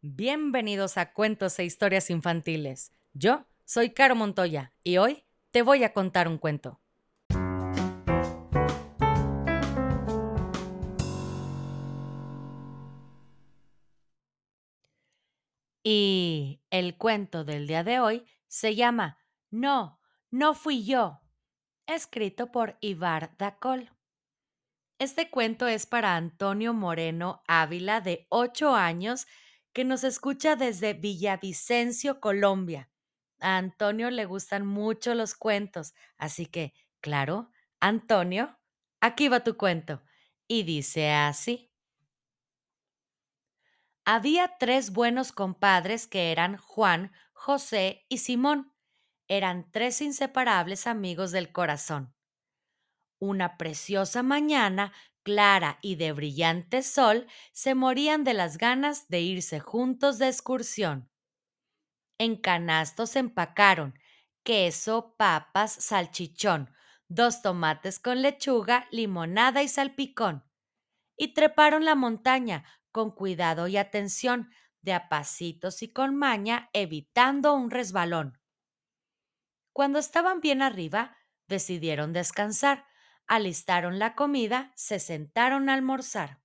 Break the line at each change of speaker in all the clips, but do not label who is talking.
Bienvenidos a Cuentos e Historias Infantiles. Yo soy Caro Montoya y hoy te voy a contar un cuento. Y el cuento del día de hoy se llama No, no fui yo, escrito por Ibar Dacol. Este cuento es para Antonio Moreno Ávila, de 8 años, que nos escucha desde Villavicencio, Colombia. A Antonio le gustan mucho los cuentos, así que, claro, Antonio, aquí va tu cuento. Y dice así. Había tres buenos compadres que eran Juan, José y Simón. Eran tres inseparables amigos del corazón. Una preciosa mañana, clara y de brillante sol, se morían de las ganas de irse juntos de excursión. En canastos empacaron queso, papas, salchichón, dos tomates con lechuga, limonada y salpicón. Y treparon la montaña con cuidado y atención, de a pasitos y con maña, evitando un resbalón. Cuando estaban bien arriba, decidieron descansar, alistaron la comida, se sentaron a almorzar.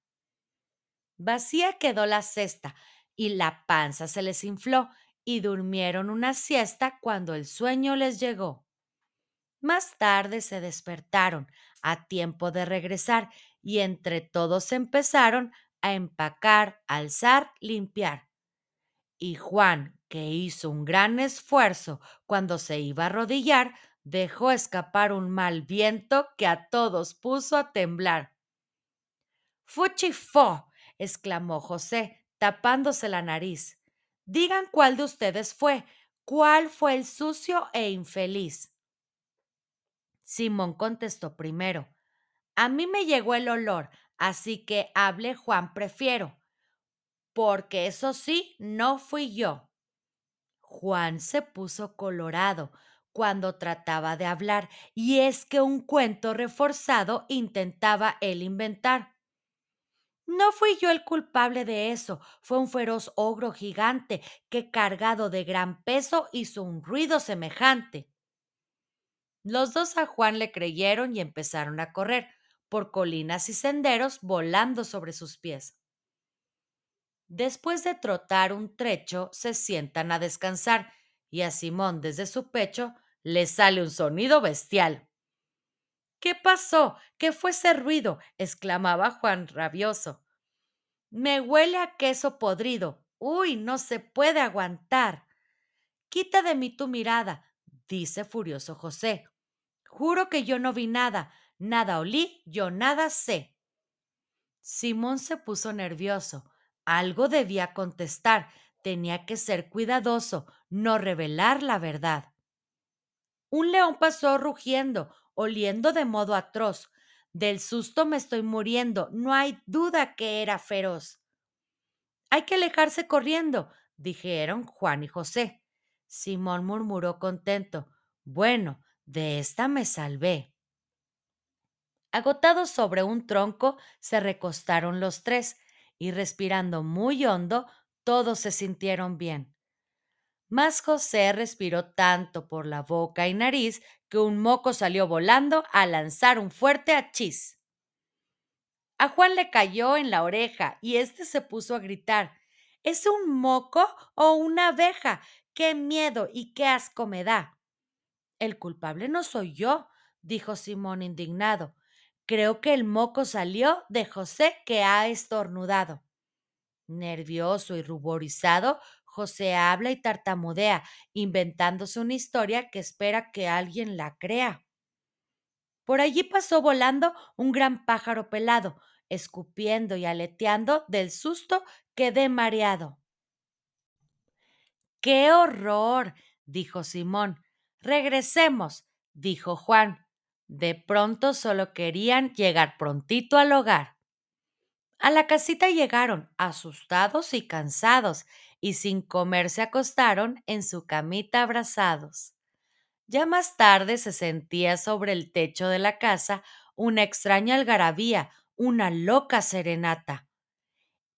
Vacía quedó la cesta y la panza se les infló y durmieron una siesta cuando el sueño les llegó. Más tarde se despertaron a tiempo de regresar y entre todos empezaron a empacar, alzar, limpiar. Y Juan, que hizo un gran esfuerzo cuando se iba a arrodillar, dejó escapar un mal viento que a todos puso a temblar. ¡Fuchifó! exclamó José, tapándose la nariz. Digan cuál de ustedes fue, cuál fue el sucio e infeliz. Simón contestó primero. A mí me llegó el olor, así que hable Juan prefiero, porque eso sí, no fui yo. Juan se puso colorado cuando trataba de hablar, y es que un cuento reforzado intentaba él inventar. No fui yo el culpable de eso, fue un feroz ogro gigante que cargado de gran peso hizo un ruido semejante. Los dos a Juan le creyeron y empezaron a correr por colinas y senderos volando sobre sus pies. Después de trotar un trecho, se sientan a descansar y a Simón desde su pecho le sale un sonido bestial. ¿Qué pasó? ¿Qué fue ese ruido? exclamaba Juan rabioso. Me huele a queso podrido. Uy, no se puede aguantar. Quita de mí tu mirada, dice furioso José. Juro que yo no vi nada, nada olí, yo nada sé. Simón se puso nervioso. Algo debía contestar, tenía que ser cuidadoso, no revelar la verdad. Un león pasó rugiendo, oliendo de modo atroz. Del susto me estoy muriendo, no hay duda que era feroz. Hay que alejarse corriendo, dijeron Juan y José. Simón murmuró contento. Bueno, de esta me salvé. Agotados sobre un tronco, se recostaron los tres, y respirando muy hondo, todos se sintieron bien. Mas José respiró tanto por la boca y nariz que un moco salió volando a lanzar un fuerte achís. A Juan le cayó en la oreja y éste se puso a gritar ¿Es un moco o una abeja? ¡Qué miedo y qué asco me da! El culpable no soy yo, dijo Simón indignado. Creo que el moco salió de José que ha estornudado. Nervioso y ruborizado, José habla y tartamudea, inventándose una historia que espera que alguien la crea. Por allí pasó volando un gran pájaro pelado, escupiendo y aleteando del susto quedé mareado. ¡Qué horror! dijo Simón. Regresemos, dijo Juan. De pronto solo querían llegar prontito al hogar. A la casita llegaron, asustados y cansados, y sin comer se acostaron en su camita abrazados. Ya más tarde se sentía sobre el techo de la casa una extraña algarabía, una loca serenata.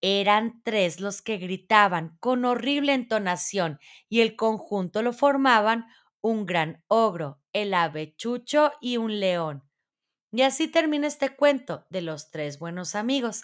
Eran tres los que gritaban con horrible entonación y el conjunto lo formaban un gran ogro, el ave chucho y un león. Y así termina este cuento de los tres buenos amigos.